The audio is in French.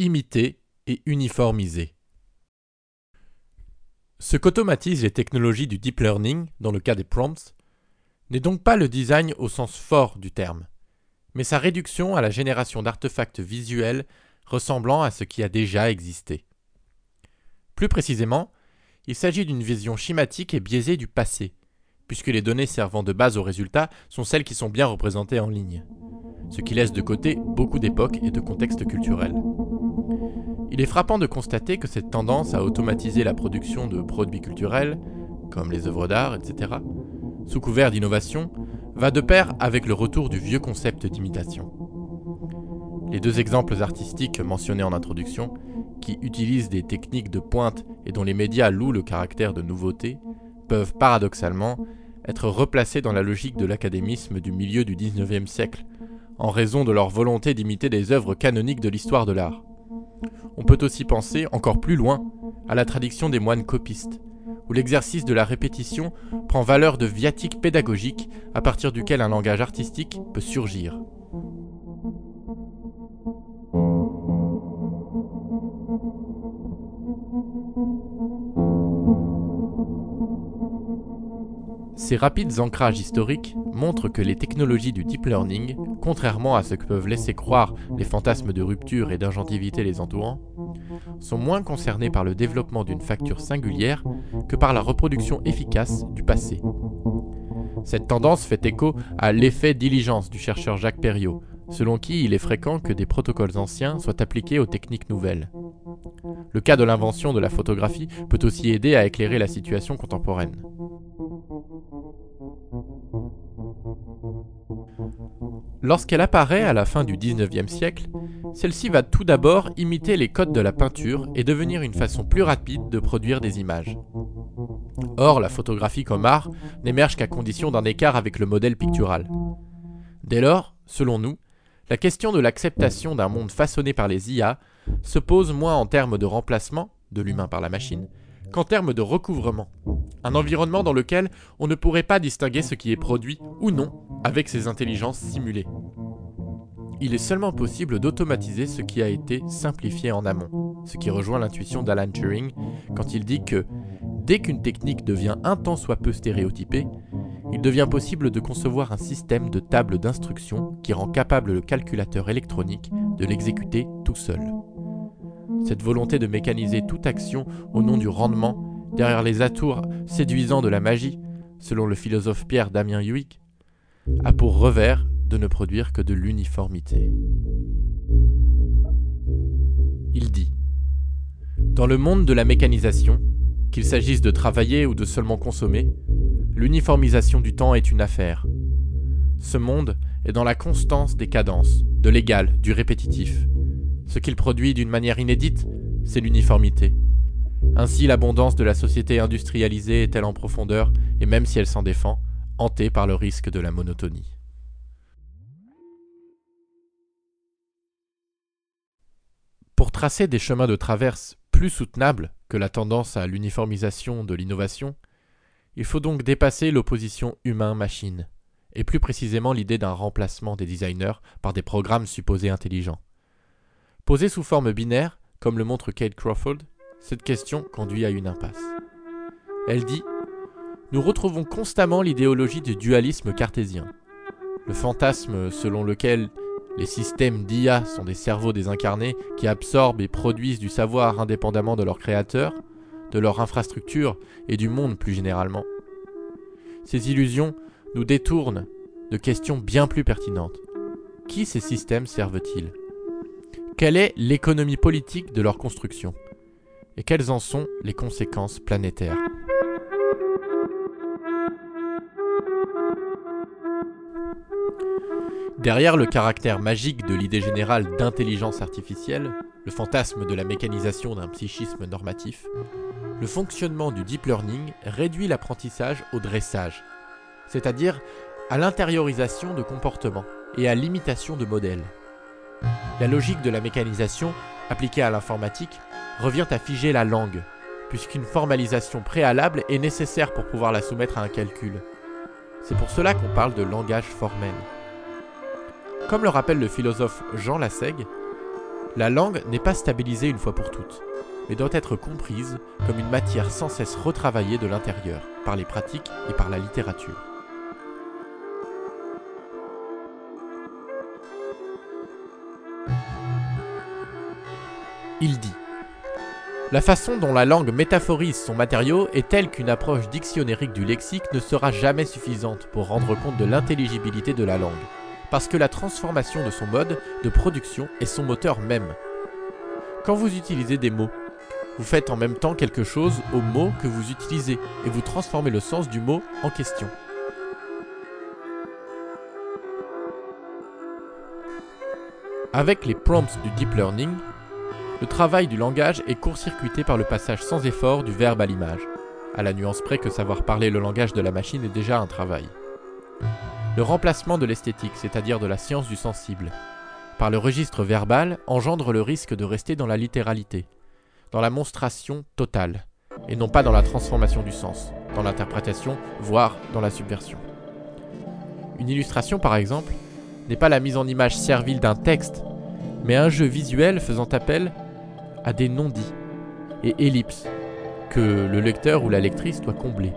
imiter et uniformiser. Ce qu'automatisent les technologies du deep learning, dans le cas des prompts, n'est donc pas le design au sens fort du terme, mais sa réduction à la génération d'artefacts visuels ressemblant à ce qui a déjà existé. Plus précisément, il s'agit d'une vision schématique et biaisée du passé, puisque les données servant de base aux résultats sont celles qui sont bien représentées en ligne, ce qui laisse de côté beaucoup d'époques et de contextes culturels. Il est frappant de constater que cette tendance à automatiser la production de produits culturels, comme les œuvres d'art, etc., sous couvert d'innovation, va de pair avec le retour du vieux concept d'imitation. Les deux exemples artistiques mentionnés en introduction, qui utilisent des techniques de pointe et dont les médias louent le caractère de nouveauté, peuvent paradoxalement être replacés dans la logique de l'académisme du milieu du XIXe siècle, en raison de leur volonté d'imiter des œuvres canoniques de l'histoire de l'art. On peut aussi penser, encore plus loin, à la tradition des moines copistes, où l'exercice de la répétition prend valeur de viatique pédagogique à partir duquel un langage artistique peut surgir. Ces rapides ancrages historiques montrent que les technologies du deep learning, contrairement à ce que peuvent laisser croire les fantasmes de rupture et d'ingentivité les entourant, sont moins concernés par le développement d'une facture singulière que par la reproduction efficace du passé. Cette tendance fait écho à l'effet diligence du chercheur Jacques Perriot, selon qui il est fréquent que des protocoles anciens soient appliqués aux techniques nouvelles. Le cas de l'invention de la photographie peut aussi aider à éclairer la situation contemporaine. Lorsqu'elle apparaît à la fin du XIXe siècle, celle-ci va tout d'abord imiter les codes de la peinture et devenir une façon plus rapide de produire des images. Or, la photographie comme art n'émerge qu'à condition d'un écart avec le modèle pictural. Dès lors, selon nous, la question de l'acceptation d'un monde façonné par les IA se pose moins en termes de remplacement de l'humain par la machine qu'en termes de recouvrement. Un environnement dans lequel on ne pourrait pas distinguer ce qui est produit ou non avec ces intelligences simulées. Il est seulement possible d'automatiser ce qui a été simplifié en amont, ce qui rejoint l'intuition d'Alan Turing quand il dit que dès qu'une technique devient un tant soit peu stéréotypée, il devient possible de concevoir un système de table d'instructions qui rend capable le calculateur électronique de l'exécuter tout seul. Cette volonté de mécaniser toute action au nom du rendement, derrière les atours séduisants de la magie, selon le philosophe Pierre Damien Huyck, a pour revers de ne produire que de l'uniformité. Il dit Dans le monde de la mécanisation, qu'il s'agisse de travailler ou de seulement consommer, l'uniformisation du temps est une affaire. Ce monde est dans la constance des cadences, de l'égal, du répétitif, ce qu'il produit d'une manière inédite, c'est l'uniformité. Ainsi l'abondance de la société industrialisée est-elle en profondeur, et même si elle s'en défend, hantée par le risque de la monotonie. Pour tracer des chemins de traverse plus soutenables que la tendance à l'uniformisation de l'innovation, il faut donc dépasser l'opposition humain-machine, et plus précisément l'idée d'un remplacement des designers par des programmes supposés intelligents. Posée sous forme binaire, comme le montre Kate Crawford, cette question conduit à une impasse. Elle dit Nous retrouvons constamment l'idéologie du dualisme cartésien, le fantasme selon lequel les systèmes d'IA sont des cerveaux désincarnés qui absorbent et produisent du savoir indépendamment de leur créateur, de leur infrastructure et du monde plus généralement. Ces illusions nous détournent de questions bien plus pertinentes. Qui ces systèmes servent-ils? Quelle est l'économie politique de leur construction? Et quelles en sont les conséquences planétaires Derrière le caractère magique de l'idée générale d'intelligence artificielle, le fantasme de la mécanisation d'un psychisme normatif, le fonctionnement du deep learning réduit l'apprentissage au dressage, c'est-à-dire à l'intériorisation de comportements et à l'imitation de modèles. La logique de la mécanisation, appliquée à l'informatique, revient à figer la langue, puisqu'une formalisation préalable est nécessaire pour pouvoir la soumettre à un calcul. C'est pour cela qu'on parle de langage formel. Comme le rappelle le philosophe Jean Lassègue, La langue n'est pas stabilisée une fois pour toutes, mais doit être comprise comme une matière sans cesse retravaillée de l'intérieur, par les pratiques et par la littérature. Il dit La façon dont la langue métaphorise son matériau est telle qu'une approche dictionnérique du lexique ne sera jamais suffisante pour rendre compte de l'intelligibilité de la langue, parce que la transformation de son mode de production est son moteur même. Quand vous utilisez des mots, vous faites en même temps quelque chose aux mots que vous utilisez et vous transformez le sens du mot en question. Avec les prompts du deep learning, le travail du langage est court-circuité par le passage sans effort du verbe à l'image, à la nuance près que savoir parler le langage de la machine est déjà un travail. Le remplacement de l'esthétique, c'est-à-dire de la science du sensible, par le registre verbal engendre le risque de rester dans la littéralité, dans la monstration totale, et non pas dans la transformation du sens, dans l'interprétation, voire dans la subversion. Une illustration, par exemple, n'est pas la mise en image servile d'un texte, mais un jeu visuel faisant appel à des non-dits et ellipses que le lecteur ou la lectrice doit combler.